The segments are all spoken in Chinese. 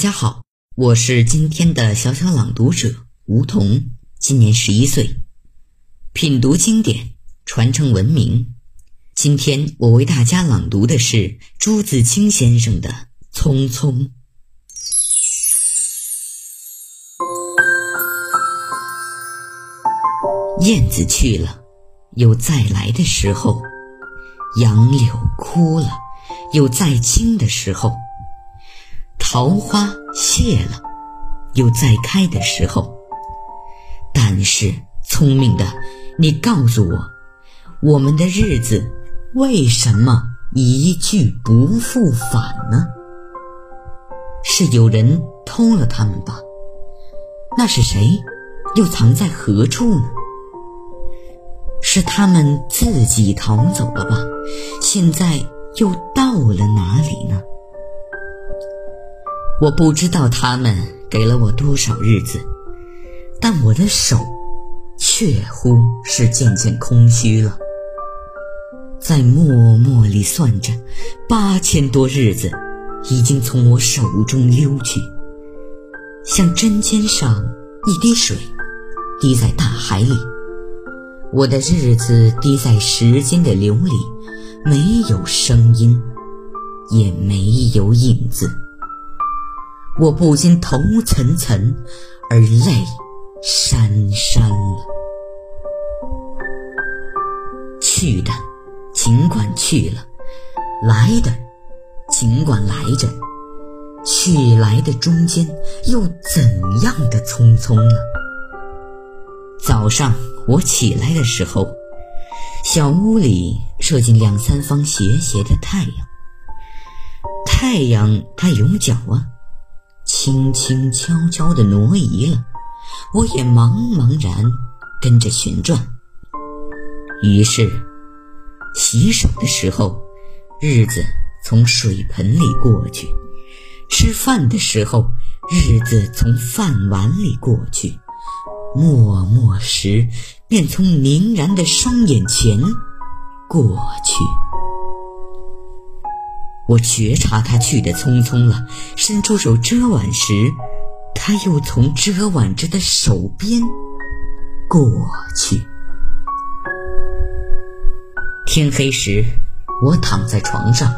家好，我是今天的小小朗读者吴桐，今年十一岁，品读经典，传承文明。今天我为大家朗读的是朱自清先生的《匆匆》。燕子去了，有再来的时候；杨柳枯了，有再青的时候。桃花谢了，有再开的时候。但是，聪明的你告诉我，我们的日子为什么一去不复返呢？是有人偷了他们吧？那是谁？又藏在何处呢？是他们自己逃走了吧？现在又到了哪里呢？我不知道他们给了我多少日子，但我的手确乎是渐渐空虚了。在默默里算着，八千多日子已经从我手中溜去，像针尖上一滴水，滴在大海里。我的日子滴在时间的流里，没有声音，也没有影子。我不禁头涔涔，而泪潸潸了。去的尽管去了，来的尽管来着，去来的中间又怎样的匆匆呢？早上我起来的时候，小屋里射进两三方斜斜的太阳。太阳它有脚啊。轻轻悄悄地挪移了，我也茫茫然跟着旋转。于是，洗手的时候，日子从水盆里过去；吃饭的时候，日子从饭碗里过去；默默时，便从凝然的双眼前过去。我觉察他去的匆匆了，伸出手遮挽时，他又从遮挽着的手边过去。天黑时，我躺在床上，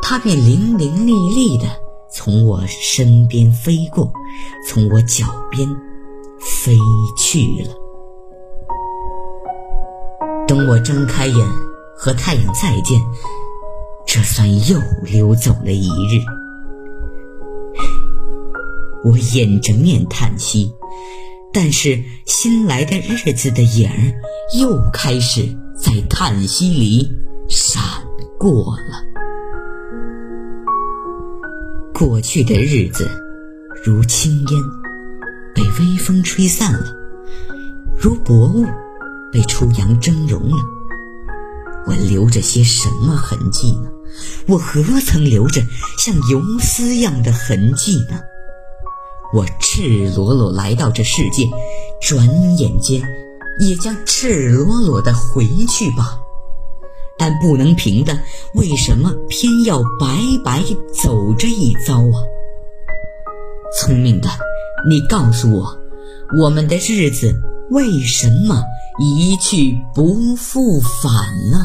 他便伶伶俐俐的从我身边飞过，从我脚边飞去了。等我睁开眼，和太阳再见。这算又溜走了一日，我掩着面叹息，但是新来的日子的影儿又开始在叹息里闪过了。过去的日子如轻烟，被微风吹散了；如薄雾，被初阳蒸融了。我留着些什么痕迹呢？我何曾留着像游丝样的痕迹呢？我赤裸裸来到这世界，转眼间也将赤裸裸的回去吧。但不能平的，为什么偏要白白走这一遭啊？聪明的，你告诉我，我们的日子为什么一去不复返呢？